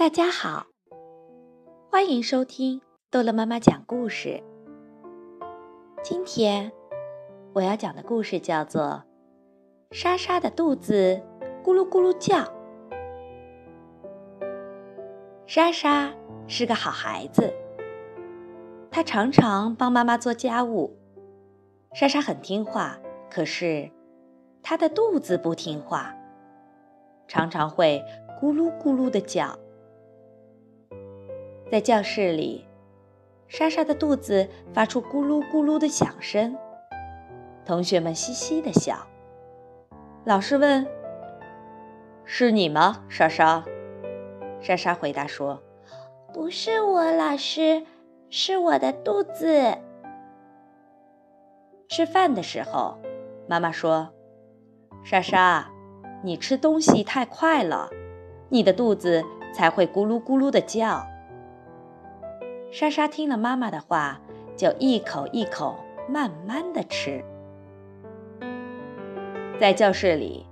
大家好，欢迎收听逗乐妈妈讲故事。今天我要讲的故事叫做《莎莎的肚子咕噜咕噜叫》。莎莎是个好孩子，她常常帮妈妈做家务。莎莎很听话，可是她的肚子不听话，常常会咕噜咕噜的叫。在教室里，莎莎的肚子发出咕噜咕噜的响声，同学们嘻嘻的笑。老师问：“是你吗，莎莎？”莎莎回答说：“不是我，老师，是我的肚子。”吃饭的时候，妈妈说：“莎莎，你吃东西太快了，你的肚子才会咕噜咕噜的叫。”莎莎听了妈妈的话，就一口一口慢慢的吃。在教室里，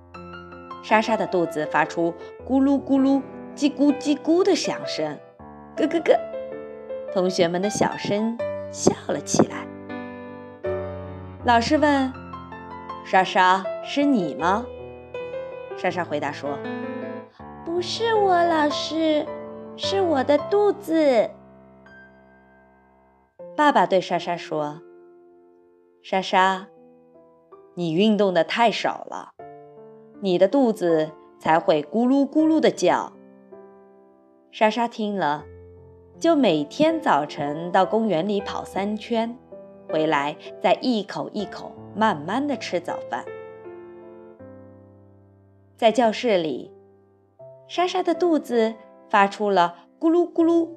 莎莎的肚子发出咕噜咕噜、叽咕叽咕的响声，咯咯咯！同学们的小声笑了起来。老师问：“莎莎，是你吗？”莎莎回答说：“不是我，老师，是我的肚子。”爸爸对莎莎说：“莎莎，你运动的太少了，你的肚子才会咕噜咕噜的叫。”莎莎听了，就每天早晨到公园里跑三圈，回来再一口一口慢慢的吃早饭。在教室里，莎莎的肚子发出了咕噜咕噜、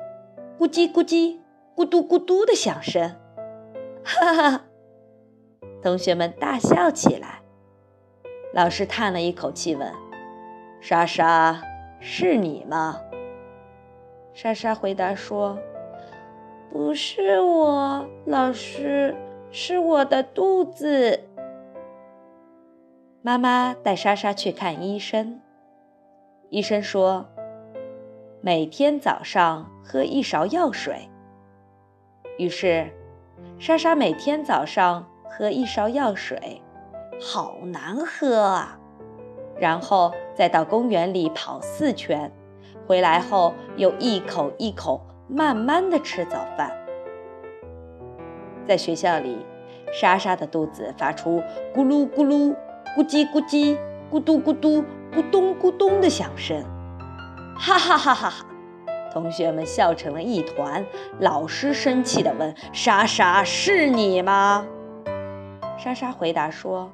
咕叽咕叽。咕嘟咕嘟的响声，哈哈！同学们大笑起来。老师叹了一口气，问：“莎莎，是你吗？”莎莎回答说：“不是我，老师，是我的肚子。”妈妈带莎莎去看医生。医生说：“每天早上喝一勺药水。”于是，莎莎每天早上喝一勺药水，好难喝啊！然后再到公园里跑四圈，回来后又一口一口慢慢的吃早饭。在学校里，莎莎的肚子发出咕噜咕噜、咕叽咕叽、咕嘟咕嘟、咕咚咕咚的响声，哈哈哈哈哈！同学们笑成了一团，老师生气地问：“莎莎，是你吗？”莎莎回答说：“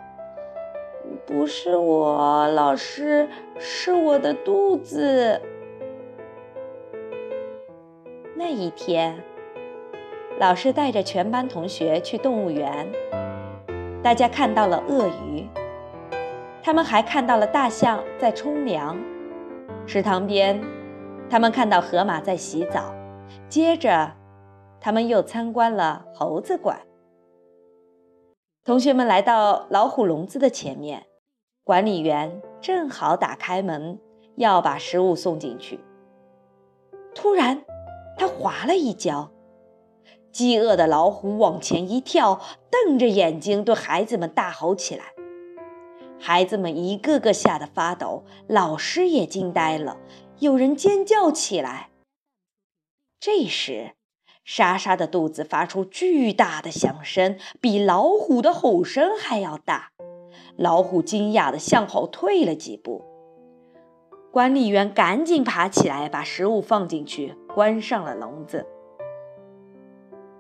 不是我，老师，是我的肚子。”那一天，老师带着全班同学去动物园，大家看到了鳄鱼，他们还看到了大象在冲凉，池塘边。他们看到河马在洗澡，接着，他们又参观了猴子馆。同学们来到老虎笼子的前面，管理员正好打开门要把食物送进去。突然，他滑了一跤，饥饿的老虎往前一跳，瞪着眼睛对孩子们大吼起来。孩子们一个个吓得发抖，老师也惊呆了。有人尖叫起来。这时，莎莎的肚子发出巨大的响声，比老虎的吼声还要大。老虎惊讶地向后退了几步。管理员赶紧爬起来，把食物放进去，关上了笼子。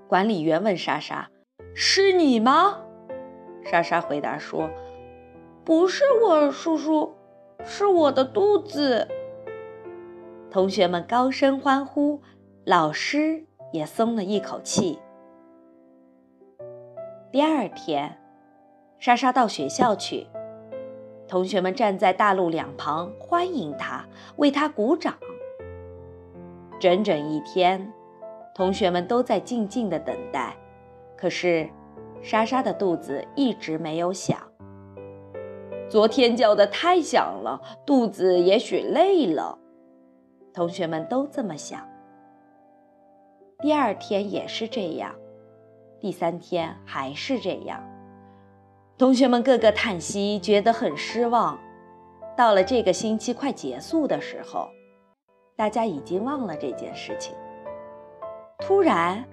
管理员问莎莎：“是你吗？”莎莎回答说：“不是我，叔叔，是我的肚子。”同学们高声欢呼，老师也松了一口气。第二天，莎莎到学校去，同学们站在大路两旁欢迎她，为她鼓掌。整整一天，同学们都在静静的等待，可是莎莎的肚子一直没有响。昨天叫的太响了，肚子也许累了。同学们都这么想。第二天也是这样，第三天还是这样，同学们个个叹息，觉得很失望。到了这个星期快结束的时候，大家已经忘了这件事情。突然，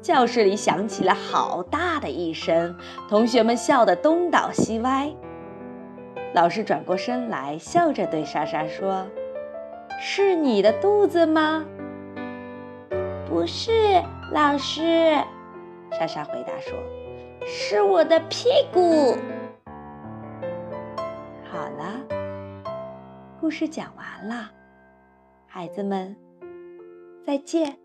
教室里响起了好大的一声，同学们笑得东倒西歪。老师转过身来，笑着对莎莎说：“是你的肚子吗？”“不是，老师。”莎莎回答说，“是我的屁股。”好了，故事讲完了，孩子们，再见。